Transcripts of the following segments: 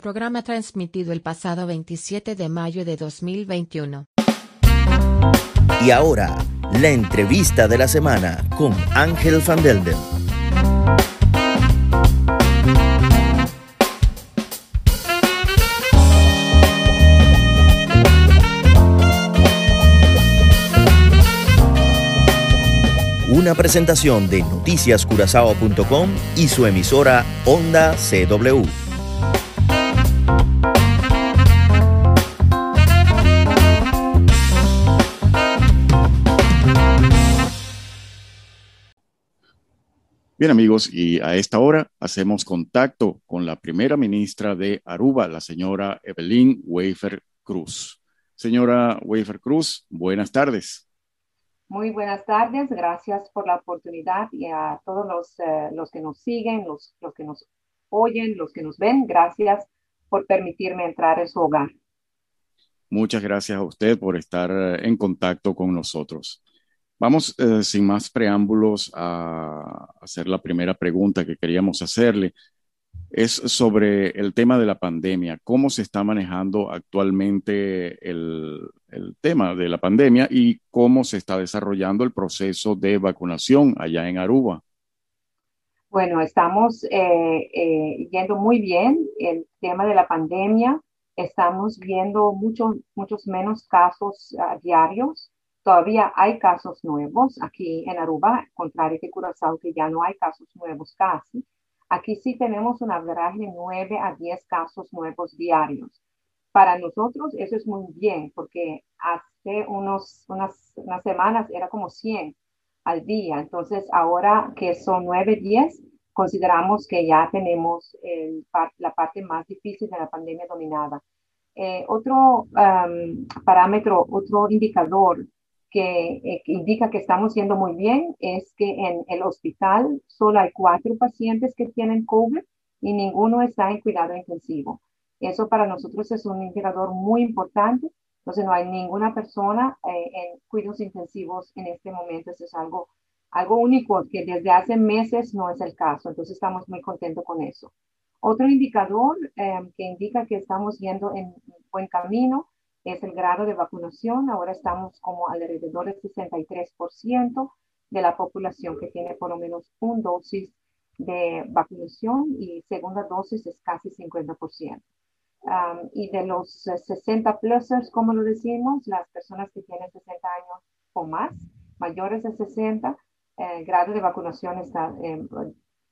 Programa transmitido el pasado 27 de mayo de 2021. Y ahora, la entrevista de la semana con Ángel Van Delden. Una presentación de noticiascurazao.com y su emisora Onda CW. Bien amigos, y a esta hora hacemos contacto con la primera ministra de Aruba, la señora Evelyn Wafer Cruz. Señora Wafer Cruz, buenas tardes. Muy buenas tardes, gracias por la oportunidad y a todos los, eh, los que nos siguen, los, los que nos oyen, los que nos ven, gracias por permitirme entrar en su hogar. Muchas gracias a usted por estar eh, en contacto con nosotros. Vamos, eh, sin más preámbulos, a hacer la primera pregunta que queríamos hacerle. Es sobre el tema de la pandemia. ¿Cómo se está manejando actualmente el, tema de la pandemia y cómo se está desarrollando el proceso de vacunación allá en Aruba? Bueno, estamos eh, eh, yendo muy bien el tema de la pandemia. Estamos viendo muchos, muchos menos casos uh, diarios. Todavía hay casos nuevos aquí en Aruba, contrario que Curazao, que ya no hay casos nuevos casi. Aquí sí tenemos un average de 9 a 10 casos nuevos diarios. Para nosotros eso es muy bien, porque hace unos, unas, unas semanas era como 100 al día. Entonces, ahora que son 9, 10, consideramos que ya tenemos el, la parte más difícil de la pandemia dominada. Eh, otro um, parámetro, otro indicador eh, que, indica que estamos yendo muy bien es que en el hospital solo hay cuatro pacientes que tienen COVID y ninguno está en cuidado intensivo. Eso para nosotros es un indicador muy importante. Entonces no hay ninguna persona eh, en cuidados intensivos en este momento. Eso es algo, algo único que desde hace meses no es el caso. Entonces estamos muy contentos con eso. Otro indicador eh, que indica que estamos yendo en buen camino es el grado de vacunación. Ahora estamos como alrededor del 63% de la población que tiene por lo menos un dosis de vacunación y segunda dosis es casi 50%. y de los 60 plusers, como lo decimos, las personas que tienen 60 años o más, mayores de 60, el grado de vacunación está en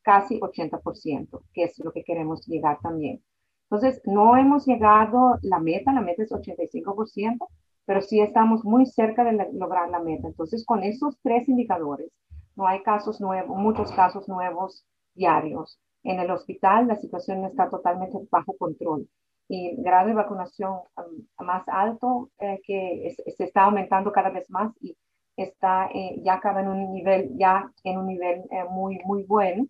casi 80%, que es lo que queremos llegar también. Entonces, no hemos llegado la meta, la meta es 85%, pero sí estamos muy cerca de lograr la meta. Entonces, con esos tres indicadores, no hay casos nuevos, muchos casos nuevos diarios. En el hospital la situación está totalmente bajo control y el grado de vacunación um, más alto eh, que se está aumentando cada vez más y está eh, ya acaba en un nivel ya en un nivel eh, muy muy bueno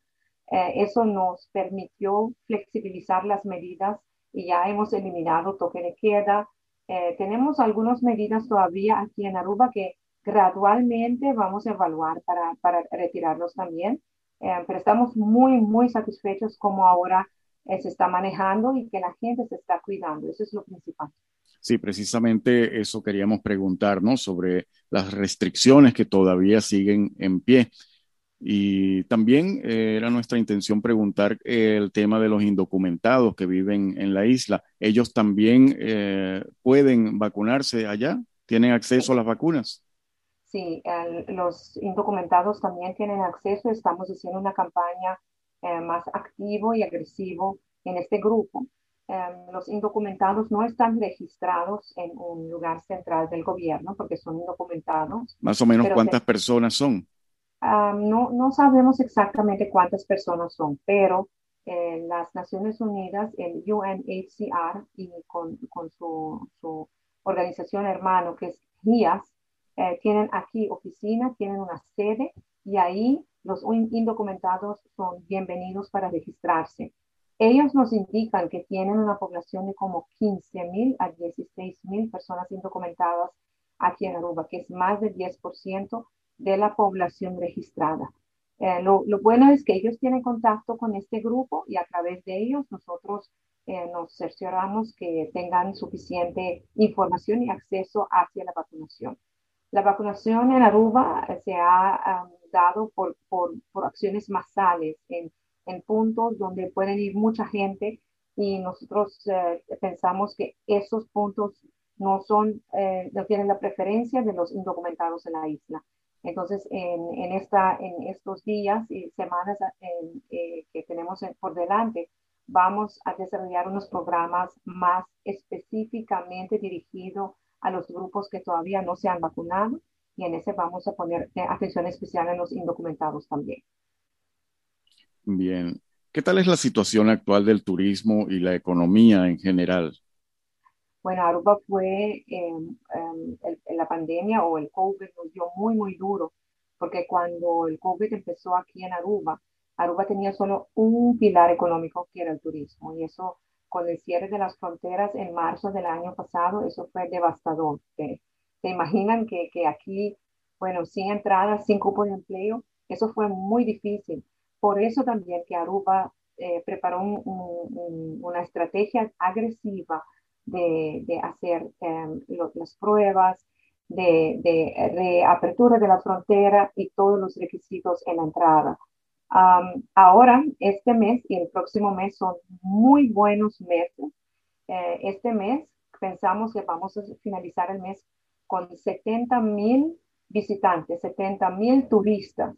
eh, eso nos permitió flexibilizar las medidas y ya hemos eliminado toque de queda. Eh, tenemos algunas medidas todavía aquí en Aruba que gradualmente vamos a evaluar para, para retirarlos también, eh, pero estamos muy, muy satisfechos como ahora se está manejando y que la gente se está cuidando. Eso es lo principal. Sí, precisamente eso queríamos preguntarnos sobre las restricciones que todavía siguen en pie. Y también eh, era nuestra intención preguntar eh, el tema de los indocumentados que viven en la isla. ¿Ellos también eh, pueden vacunarse allá? ¿Tienen acceso a las vacunas? Sí, los indocumentados también tienen acceso. Estamos haciendo una campaña más activo y agresivo en este grupo. Em, los indocumentados no están registrados en un lugar central del gobierno porque son indocumentados. Más o menos cuántas personas son no, no sabemos exactamente cuántas personas son, pero eh, las Naciones Unidas, el UNHCR y con, con su, su, organización hermano que es GIAS, eh, tienen aquí oficina, tienen una sede y ahí los indocumentados son bienvenidos para registrarse. Ellos nos indican que tienen una población de como 15 mil a 16 mil personas indocumentadas aquí en Aruba, que es más del 10% de la población registrada. Eh, lo, bueno es que ellos tienen contacto con este grupo y a través de ellos nosotros nos cercioramos que tengan suficiente información y acceso hacia la vacunación. La vacunación en Aruba se ha dado por, por, acciones masales en, en, puntos donde pueden ir mucha gente y nosotros pensamos que esos puntos no son, eh, no tienen la preferencia de los indocumentados en la isla. Entonces, en, estos días y semanas eh, que tenemos por delante, vamos a desarrollar unos programas más específicamente dirigidos a los grupos que todavía no se han vacunado y en ese vamos a poner eh, atención especial en los indocumentados también. Bien. ¿Qué tal es la situación actual del turismo y la economía en general? Bueno, Aruba fue en la pandemia o el COVID nos dio muy, muy duro, porque cuando el COVID empezó aquí en Aruba, Aruba tenía solo un pilar económico que era el turismo y eso con el cierre de las fronteras en marzo del año pasado, eso fue devastador. ¿Se, imaginan que, que, aquí, bueno, sin entradas, sin cupo de empleo? Eso fue muy difícil. Por eso también que Aruba eh, preparó una estrategia agresiva de, hacer em, las pruebas, de, de reapertura de la frontera y todos los requisitos en la entrada. ahora, este mes y el próximo mes son muy buenos meses. Eh, este mes pensamos que vamos a finalizar el mes con 70 mil visitantes, 70 mil turistas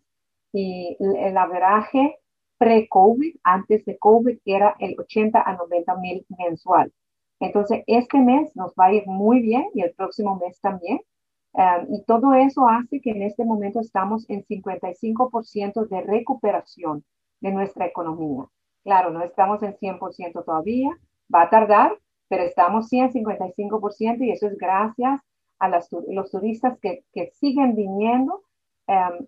y el averaje pre-COVID, antes de COVID, era el 80 a 90 mil mensual. Entonces, este mes nos va a ir muy bien y el próximo mes también. Y todo eso hace que en este momento estamos en 55% de recuperación de nuestra economía. Claro, no estamos en 100% todavía, va a tardar, pero estamos sí en 55% y eso es gracias a los turistas que, siguen viniendo.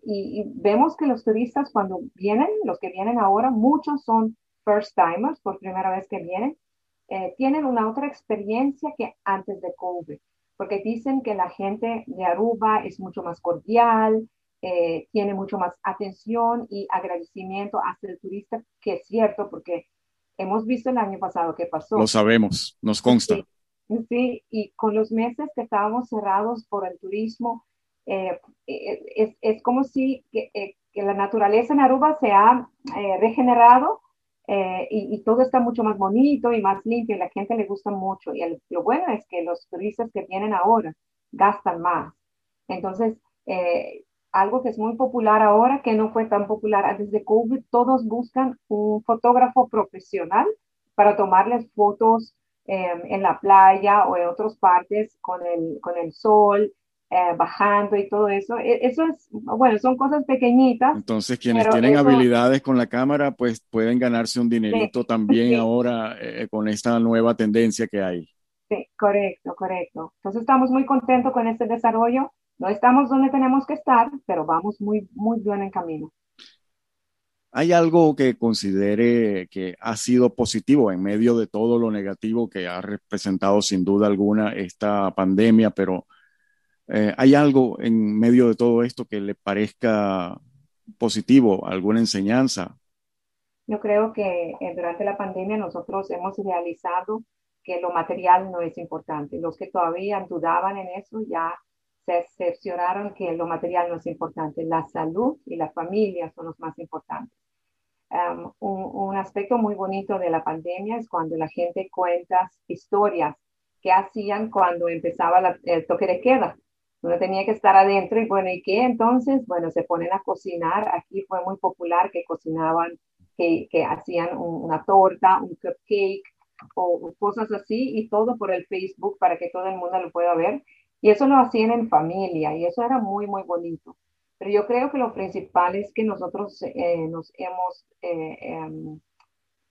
Y, vemos que los turistas cuando vienen, los que vienen ahora, muchos son first timers por primera vez que vienen eh, tienen una otra experiencia que antes de COVID, porque dicen que la gente de Aruba es mucho más cordial, eh, tiene mucho más atención y agradecimiento hacia el turista, que es cierto, porque hemos visto el año pasado qué pasó. Lo sabemos, nos consta. Sí, y con los meses que estábamos cerrados por el turismo, eh, es, es, como si que, que, la naturaleza en Aruba se ha regenerado eh, y, todo está mucho más bonito y más limpio y la gente le gusta mucho. Y lo bueno es que los turistas que vienen ahora gastan más. Entonces, eh, algo que es muy popular ahora, que no fue tan popular antes de COVID, todos buscan un fotógrafo profesional para tomarles fotos eh, en la playa o en otras partes con el, con el sol eh, bajando y todo eso. E, eso es, bueno, son cosas pequeñitas. Entonces, quienes tienen habilidades con la cámara, pues pueden ganarse un dinerito también ahora eh, con esta nueva tendencia que hay. Sí, correcto, correcto. Entonces, estamos muy contentos con este desarrollo. No estamos donde tenemos que estar, pero vamos muy, muy bien en camino. ¿Hay algo que considere que ha sido positivo en medio de todo lo negativo que ha representado sin duda alguna esta pandemia, pero eh, ¿Hay algo en medio de todo esto que le parezca positivo, alguna enseñanza? Yo creo que eh, durante la pandemia nosotros hemos realizado que lo material no es importante. Los que todavía dudaban en eso ya se cercioraron que lo material no es importante. La salud y la familia son los más importantes. Um, un, aspecto muy bonito de la pandemia es cuando la gente cuenta historias que hacían cuando empezaba el toque de queda uno tenía que estar adentro y bueno, ¿y qué? Entonces, bueno, se ponen a cocinar. Aquí fue muy popular que cocinaban, que, que hacían una torta, un cupcake o cosas así y todo por el Facebook para que todo el mundo lo pueda ver. Y eso lo hacían en familia y eso era muy, muy bonito. Pero yo creo que lo principal es que nosotros eh, nos hemos, eh, em,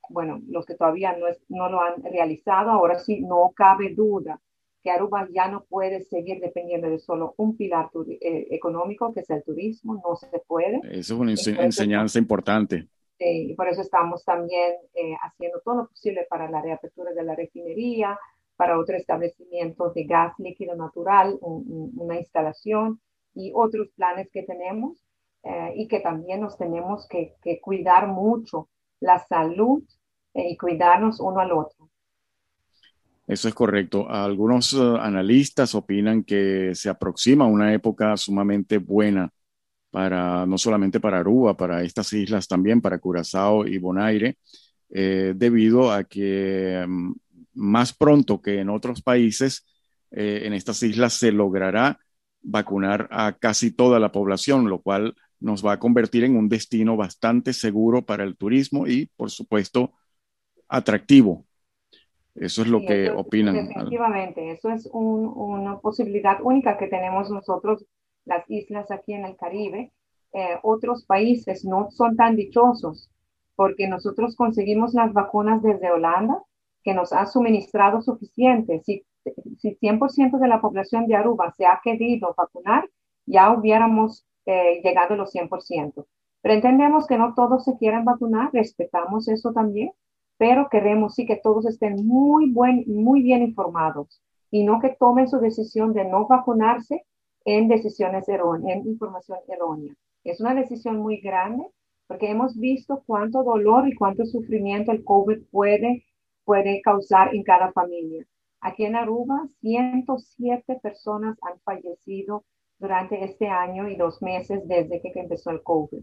bueno, los que todavía no, no lo han realizado, ahora sí, no cabe duda que Aruba ya no puede seguir dependiendo de solo un pilar eh, económico, que es el turismo, no se puede. Eso es una enseñanza importante. y por eso estamos también eh, haciendo todo lo posible para la reapertura de la refinería, para otro establecimiento de gas líquido natural, una instalación y otros planes que tenemos eh, y que también nos tenemos que, que cuidar mucho la salud y cuidarnos uno al otro Eso es correcto. Algunos uh, analistas opinan que se aproxima una época sumamente buena para no solamente para Aruba, para estas islas también, para Curazao y Bonaire, eh, debido a que um, más pronto que en otros países, eh, en estas islas se logrará vacunar a casi toda la población, lo cual nos va a convertir en un destino bastante seguro para el turismo y, por supuesto, atractivo. Eso es lo que opinan. Definitivamente, eso es una posibilidad única que tenemos nosotros, las islas aquí en el Caribe. Eh, otros países no son tan dichosos porque nosotros conseguimos las vacunas desde Holanda, que nos ha suministrado suficiente. Si, si 100% de la población de Aruba se ha querido vacunar, ya hubiéramos eh, llegado a los 100%. Pero entendemos que no todos se quieren vacunar, respetamos eso también, pero queremos sí que todos estén muy, buen, muy bien informados y no que tomen su decisión de no vacunarse en decisiones erróneas, en información errónea. Es una decisión muy grande porque hemos visto cuánto dolor y cuánto sufrimiento el COVID puede, puede causar en cada familia. Aquí en Aruba, 107 personas han fallecido durante este año y dos meses desde que empezó el COVID.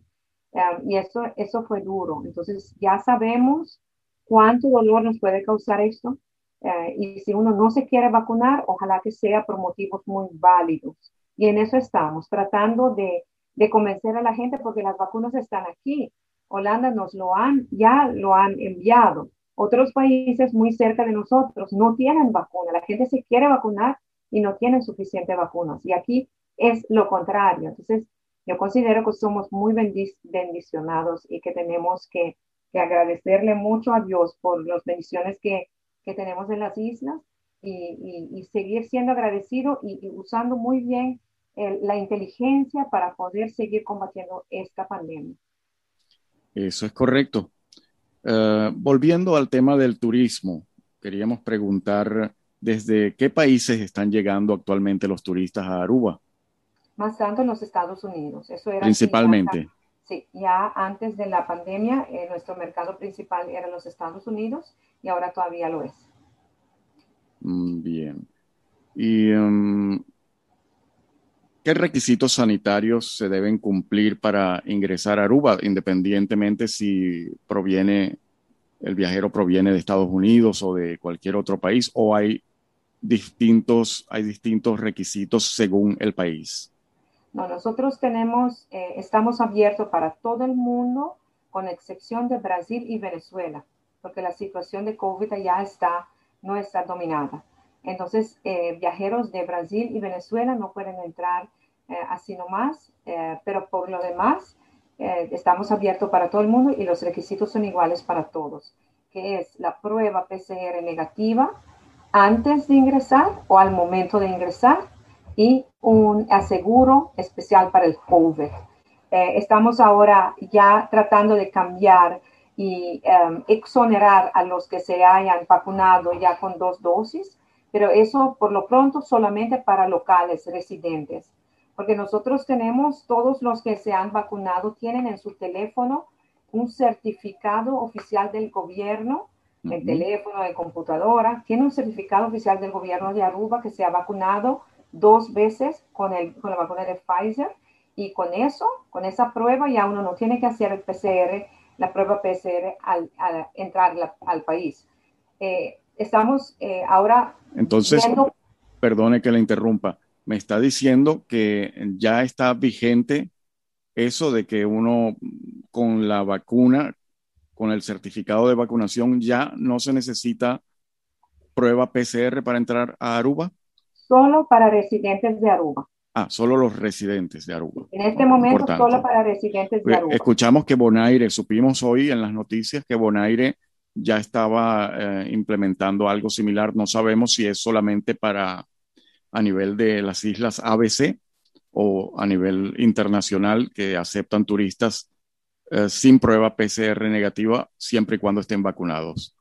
Um, y eso, eso fue duro. Entonces, ya sabemos cuánto dolor nos puede causar esto. Uh, y si uno no se quiere vacunar, ojalá que sea por motivos muy válidos. Y en eso estamos, tratando de, convencer a la gente porque las vacunas están aquí. Holanda nos lo han, ya lo han enviado. Otros países muy cerca de nosotros no tienen vacuna. La gente se quiere vacunar y no tienen suficientes vacunas. Y aquí es lo contrario. Entonces, yo considero que somos muy bendicionados y que tenemos que, agradecerle mucho a Dios por las bendiciones que, tenemos en las islas y, seguir siendo agradecido y, usando muy bien la inteligencia para poder seguir combatiendo esta pandemia. Eso es correcto. Eh, volviendo al tema del turismo, queríamos preguntar desde qué países están llegando actualmente los turistas a Aruba más tanto en los Estados Unidos. Eso era Principalmente. Sí, ya antes de la pandemia, eh, nuestro mercado principal era los Estados Unidos y ahora todavía lo es. Mm, bien. ¿Y um, qué requisitos sanitarios se deben cumplir para ingresar a Aruba, independientemente si proviene, el viajero proviene de Estados Unidos o de cualquier otro país, o hay distintos, hay distintos requisitos según el país? No, nosotros tenemos, eh, estamos abiertos para todo el mundo, con excepción de Brasil y Venezuela, porque la situación de COVID ya está, no está dominada. Entonces, eh, viajeros de Brasil y Venezuela no pueden entrar eh, así nomás, pero por lo demás, estamos abiertos para todo el mundo y los requisitos son iguales para todos, que es la prueba PCR negativa antes de ingresar o al momento de ingresar y un aseguro especial para el COVID. Eh, estamos ahora ya tratando de cambiar y em, exonerar a los que se hayan vacunado ya con dos dosis, pero eso por lo pronto solamente para locales residentes, porque nosotros tenemos, todos los que se han vacunado tienen en su teléfono un certificado oficial del gobierno, el teléfono, de computadora, tiene un certificado oficial del gobierno de Aruba que se ha vacunado dos veces con, el, con la vacuna de Pfizer y con eso, con esa prueba ya uno no tiene que hacer el PCR, la prueba PCR al, entrar al país. Eh, estamos eh, ahora... Entonces, perdone que le interrumpa, me está diciendo que ya está vigente eso de que uno con la vacuna, con el certificado de vacunación, ya no se necesita prueba PCR para entrar a Aruba solo para residentes de Aruba. Ah, solo los residentes de Aruba. En este momento solo para residentes de Aruba. Escuchamos que Bonaire, supimos hoy en las noticias que Bonaire ya estaba eh, implementando algo similar. No sabemos si es solamente para a nivel de las islas ABC o a nivel internacional que aceptan turistas eh, sin prueba PCR negativa siempre y cuando estén vacunados.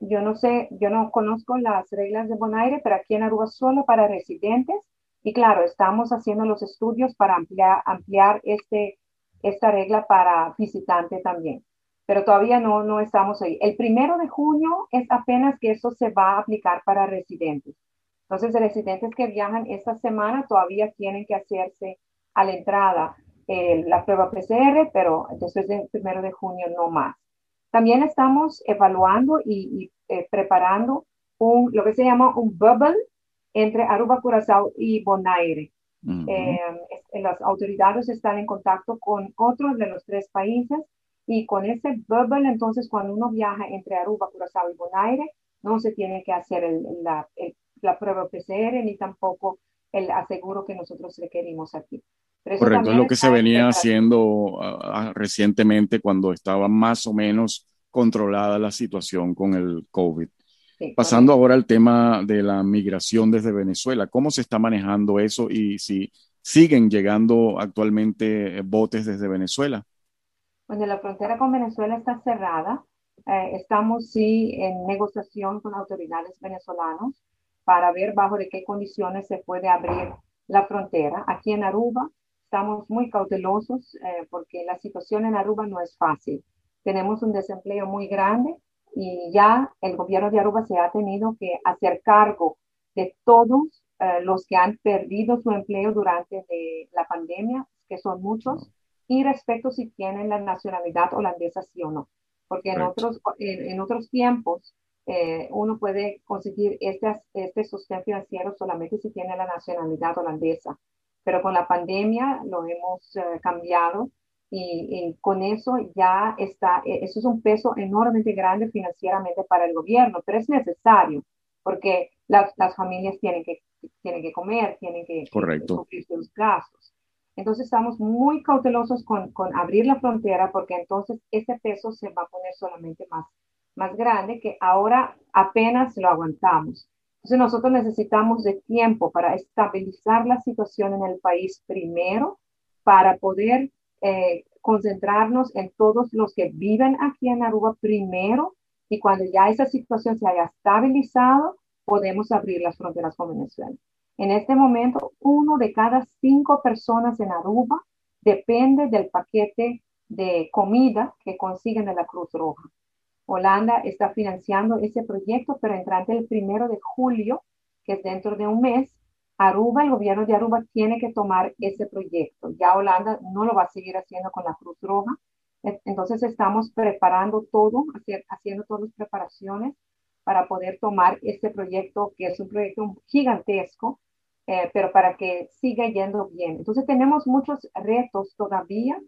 Yo no sé, yo no conozco las reglas de Bonaire, pero aquí en Aruba solo para residentes. Y claro, estamos haciendo los estudios para ampliar, este, esta regla para visitantes también. pero todavía no, no estamos ahí. El primero de junio es apenas que eso se va a aplicar para residentes. Entonces, residentes que viajan esta semana todavía tienen que hacerse a la entrada eh, la prueba PCR, pero después del primero de junio no más. También estamos evaluando y, eh, preparando un, lo que se llama un bubble entre Aruba, Curazao y Bonaire. Eh, las autoridades están en contacto con otros de los tres países y con ese bubble, entonces, cuando uno viaja entre Aruba, Curazao y Bonaire, no se tiene que hacer la, la, prueba PCR ni tampoco el aseguro que nosotros requerimos aquí. Correcto, es lo que se venía haciendo ah, recientemente cuando estaba más o menos controlada la situación con el COVID. Pasando ahora al tema de la migración desde Venezuela, ¿cómo se está manejando eso y si siguen llegando actualmente botes desde Venezuela? Bueno, la frontera con Venezuela está cerrada. Eh, estamos sí en negociación con autoridades venezolanas para ver bajo de qué condiciones se puede abrir la frontera. Aquí en Aruba estamos muy cautelosos eh, porque la situación en Aruba no es fácil. Tenemos un desempleo muy grande y ya el gobierno de Aruba se ha tenido que hacer cargo de todos eh, los que han perdido su empleo durante la pandemia, que son muchos, y respecto si tienen la nacionalidad holandesa sí o no. Porque en otros, en, otros tiempos eh, uno puede conseguir este, este sostén financiero solamente si tiene la nacionalidad holandesa. Pero con la pandemia lo hemos eh, cambiado y, con eso ya está, e, eso es un peso enormemente grande financieramente para el gobierno, pero es necesario porque las, las familias tienen que, tienen que comer, tienen que, cubrir sus gastos. Entonces estamos muy cautelosos con, con, abrir la frontera porque entonces ese peso se va a poner solamente más, más grande que ahora apenas lo aguantamos. Entonces nosotros necesitamos de tiempo para estabilizar la situación en el país primero, para poder eh, concentrarnos en todos los que viven aquí en Aruba primero y cuando ya esa situación se haya estabilizado, podemos abrir las fronteras con Venezuela. En este momento, uno de cada cinco personas en Aruba depende del paquete de comida que consiguen de la Cruz Roja. Holanda está financiando ese proyecto, pero entrante el primero de julio, que es dentro de un mes, Aruba, el gobierno de Aruba tiene que tomar ese proyecto. Ya Holanda no lo va a seguir haciendo con la Cruz Roja. Entonces estamos preparando todo, haciendo todas las preparaciones para poder tomar este proyecto, que es un proyecto gigantesco, eh, pero para que siga yendo bien. Entonces tenemos muchos retos todavía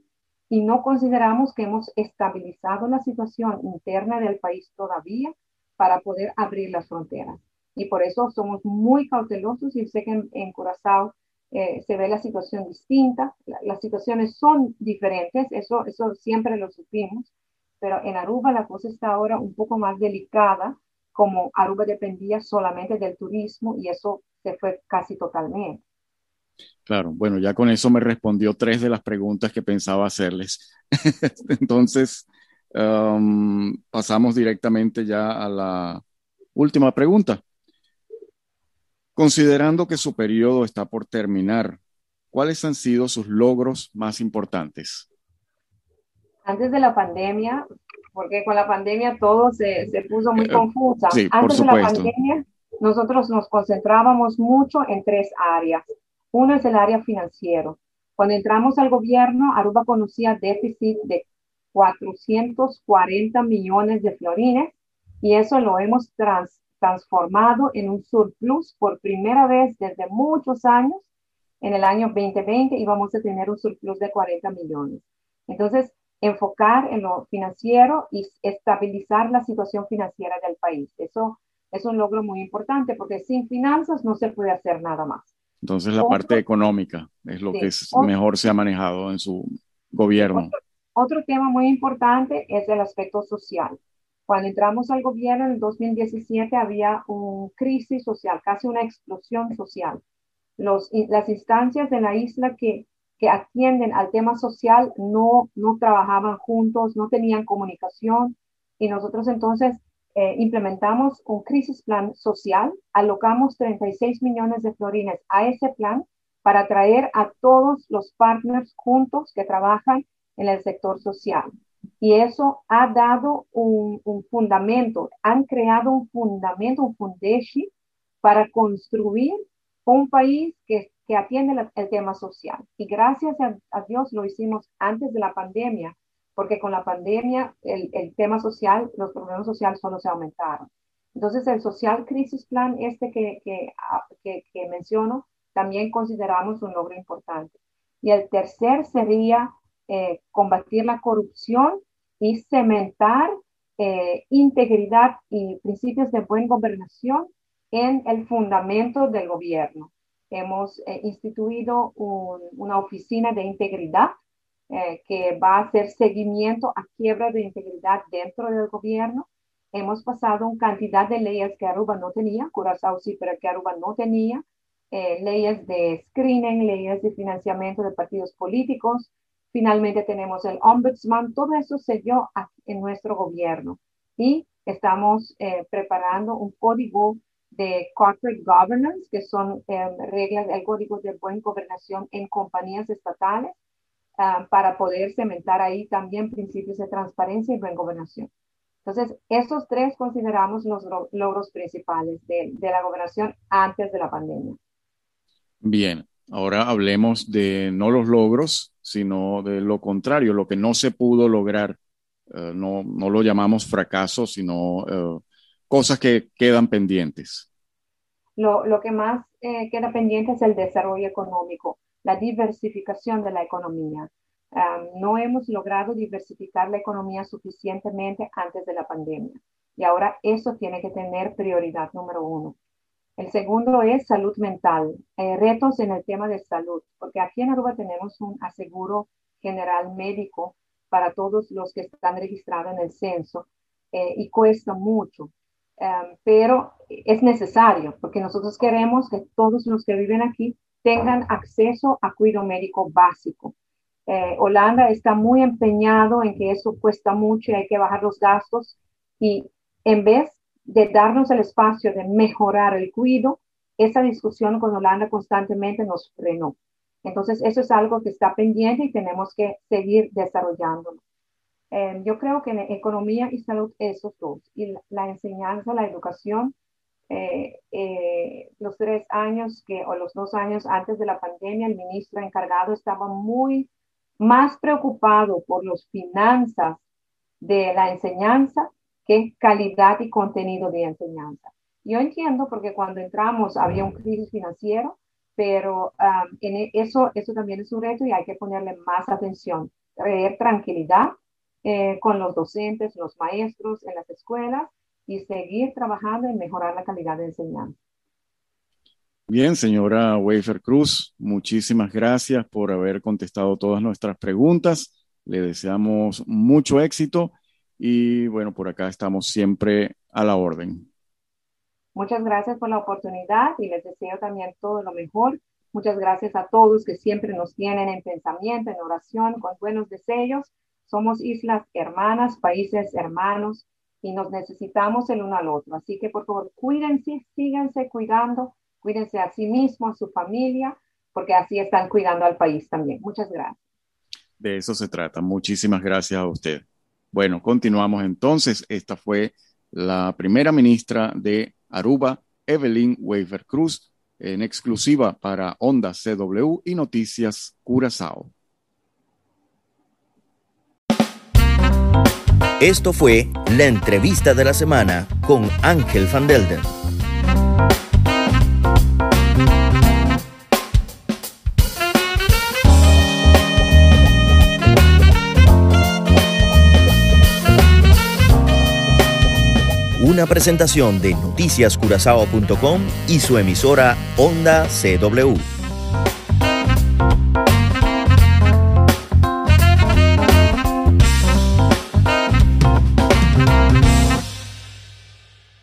y no consideramos que hemos estabilizado la situación interna del país todavía para poder abrir las fronteras y por eso somos muy cautelosos y sé que en, Curazao eh, se ve la situación distinta, las situaciones son diferentes, eso, eso siempre lo supimos, pero en Aruba la cosa está ahora un poco más delicada, como Aruba dependía solamente del turismo y eso se fue casi totalmente. Claro, bueno, ya con eso me respondió tres de las preguntas que pensaba hacerles. Entonces, um, pasamos directamente ya a la última pregunta. Considerando que su periodo está por terminar, ¿cuáles han sido sus logros más importantes? Antes de la pandemia, porque con la pandemia todo se, se puso muy eh, confuso. Sí, Antes por de la pandemia, nosotros nos concentrábamos mucho en tres áreas. Uno es el área financiero. Cuando entramos al gobierno, Aruba conocía déficit de 440 millones de florines y eso lo hemos trans transformado en un surplus por primera vez desde muchos años. En el año 2020 íbamos a tener un surplus de 40 millones. Entonces, enfocar en lo financiero y estabilizar la situación financiera del país. Eso es un logro muy importante porque sin finanzas no se puede hacer nada más. Entonces, la parte económica es lo que mejor se ha manejado en su gobierno. otro tema muy importante es el aspecto social. Cuando entramos al gobierno en el 2017 había una crisis social, casi una explosión social. Los, las instancias de la isla que, que atienden al tema social no, no trabajaban juntos, no tenían comunicación y nosotros entonces eh, implementamos un crisis plan social, alocamos 36 millones de florines a ese plan para traer a todos los partners juntos que trabajan en el sector social. Y eso ha dado un, fundamento, han creado un fundamento, un foundation para construir un país que, que atiende el tema social. Y gracias a, Dios lo hicimos antes de la pandemia, porque con la pandemia el, el tema social, los problemas sociales solo se aumentaron. Entonces, el Social Crisis Plan, este que, que, ah, que, menciono, también consideramos un logro importante. Y el tercer sería eh, combatir la corrupción y cementar eh, integridad y principios de buena gobernación en el fundamento del gobierno. Hemos eh, instituido una oficina de integridad que va a hacer seguimiento a quiebra de integridad dentro del gobierno. Hemos pasado una cantidad de leyes que Aruba no tenía, Curazao sí, pero que Aruba no tenía, leyes de screening, leyes de financiamiento de partidos políticos, Finalmente tenemos el ombudsman, todo eso se dio en nuestro gobierno. Y estamos eh, preparando un código de corporate governance, que son em, reglas, el código de buena gobernación en compañías estatales, ah, para poder cementar ahí también principios de transparencia y buena gobernación. Entonces, esos tres consideramos los logros principales de, de la gobernación antes de la pandemia. Bien, ahora hablemos de no los logros, sino de lo contrario, lo que no se pudo lograr. Eh, no, no, lo llamamos fracaso, sino eh, cosas que quedan pendientes. Lo, lo que más eh, queda pendiente es el desarrollo económico, la diversificación de la economía. no hemos logrado diversificar la economía suficientemente antes de la pandemia y ahora eso tiene que tener prioridad número uno. El segundo es salud mental, eh, retos en el tema de salud, porque aquí en Aruba tenemos un aseguro general médico para todos los que están registrados en el censo eh, y cuesta mucho, pero es necesario porque nosotros queremos que todos los que viven aquí tengan acceso a cuidado médico básico. Eh, Holanda está muy empeñado en que eso cuesta mucho y hay que bajar los gastos y en vez de darnos el espacio de mejorar el cuidado, esa discusión con Holanda constantemente nos frenó. Entonces, eso es algo que está pendiente y tenemos que seguir desarrollándolo. Eh, yo creo que en economía y salud, esos dos, y la, enseñanza, la educación, eh, eh, los tres años que, o los dos años antes de la pandemia, el ministro encargado estaba muy más preocupado por las finanzas de la enseñanza qué calidad y contenido de enseñanza. Yo entiendo porque cuando entramos había un crisis financiero, pero um, en e, eso, eso también es un reto y hay que ponerle más atención, traer tranquilidad eh, con los docentes, los maestros en las escuelas y seguir trabajando en mejorar la calidad de enseñanza. Bien, señora Wafer Cruz, muchísimas gracias por haber contestado todas nuestras preguntas. Le deseamos mucho éxito y bueno, por acá estamos siempre a la orden. Muchas gracias por la oportunidad y les deseo también todo lo mejor. Muchas gracias a todos que siempre nos tienen en pensamiento, en oración, con buenos deseos. Somos islas hermanas, países hermanos y nos necesitamos el uno al otro. Así que por favor, cuídense, síganse cuidando, cuídense a sí mismos, a su familia, porque así están cuidando al país también. Muchas gracias. De eso se trata. Muchísimas gracias a usted. Bueno, continuamos entonces. Esta fue la primera ministra de Aruba, Evelyn Waver Cruz, en exclusiva para Onda CW y Noticias Curazao. Esto fue la entrevista de la semana con Ángel Van Delden. una presentación de noticiascurazao.com y su emisora Onda CW.